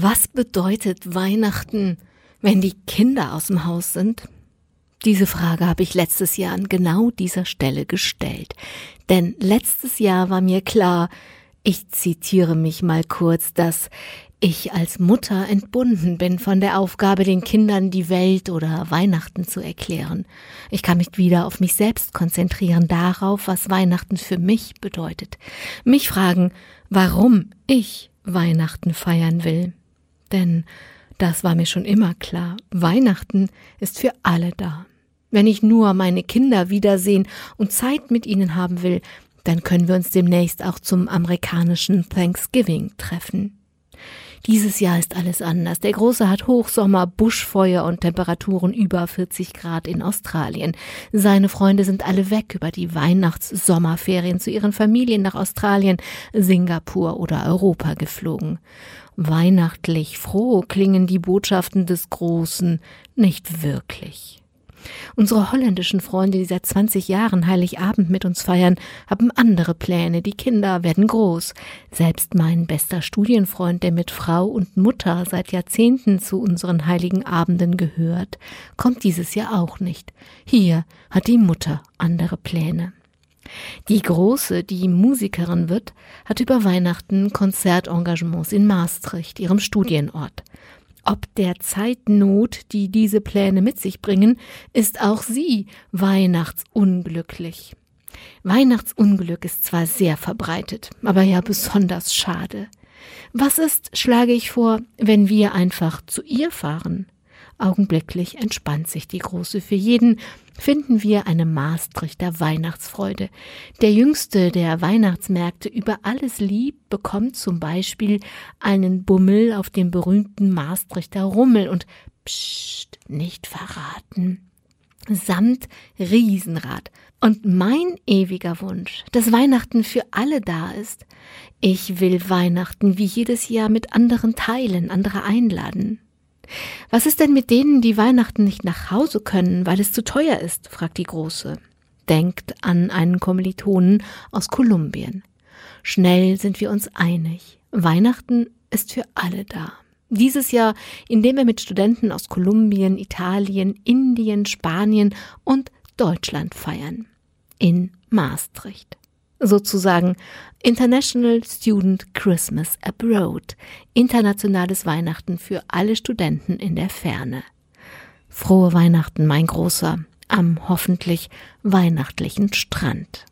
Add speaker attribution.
Speaker 1: Was bedeutet Weihnachten, wenn die Kinder aus dem Haus sind? Diese Frage habe ich letztes Jahr an genau dieser Stelle gestellt. Denn letztes Jahr war mir klar, ich zitiere mich mal kurz, dass ich als Mutter entbunden bin von der Aufgabe, den Kindern die Welt oder Weihnachten zu erklären. Ich kann mich wieder auf mich selbst konzentrieren, darauf, was Weihnachten für mich bedeutet. Mich fragen, warum ich Weihnachten feiern will. Denn das war mir schon immer klar. Weihnachten ist für alle da. Wenn ich nur meine Kinder wiedersehen und Zeit mit ihnen haben will, dann können wir uns demnächst auch zum amerikanischen Thanksgiving treffen. Dieses Jahr ist alles anders. Der Große hat Hochsommer, Buschfeuer und Temperaturen über 40 Grad in Australien. Seine Freunde sind alle weg über die Weihnachts-Sommerferien zu ihren Familien nach Australien, Singapur oder Europa geflogen. Weihnachtlich froh klingen die Botschaften des Großen nicht wirklich. Unsere holländischen Freunde, die seit 20 Jahren Heiligabend mit uns feiern, haben andere Pläne. Die Kinder werden groß. Selbst mein bester Studienfreund, der mit Frau und Mutter seit Jahrzehnten zu unseren heiligen Abenden gehört, kommt dieses Jahr auch nicht. Hier hat die Mutter andere Pläne. Die Große, die Musikerin wird, hat über Weihnachten Konzertengagements in Maastricht, ihrem Studienort. Ob der Zeitnot, die diese Pläne mit sich bringen, ist auch sie weihnachtsunglücklich. Weihnachtsunglück ist zwar sehr verbreitet, aber ja besonders schade. Was ist, schlage ich vor, wenn wir einfach zu ihr fahren? Augenblicklich entspannt sich die Große. Für jeden finden wir eine Maastrichter Weihnachtsfreude. Der jüngste der Weihnachtsmärkte über alles lieb bekommt zum Beispiel einen Bummel auf dem berühmten Maastrichter Rummel und psst, nicht verraten. Samt Riesenrad. Und mein ewiger Wunsch, dass Weihnachten für alle da ist. Ich will Weihnachten wie jedes Jahr mit anderen teilen, andere einladen. Was ist denn mit denen, die Weihnachten nicht nach Hause können, weil es zu teuer ist? fragt die Große. Denkt an einen Kommilitonen aus Kolumbien. Schnell sind wir uns einig. Weihnachten ist für alle da. Dieses Jahr, indem wir mit Studenten aus Kolumbien, Italien, Indien, Spanien und Deutschland feiern. In Maastricht sozusagen International Student Christmas Abroad, internationales Weihnachten für alle Studenten in der Ferne. Frohe Weihnachten, mein Großer, am hoffentlich weihnachtlichen Strand.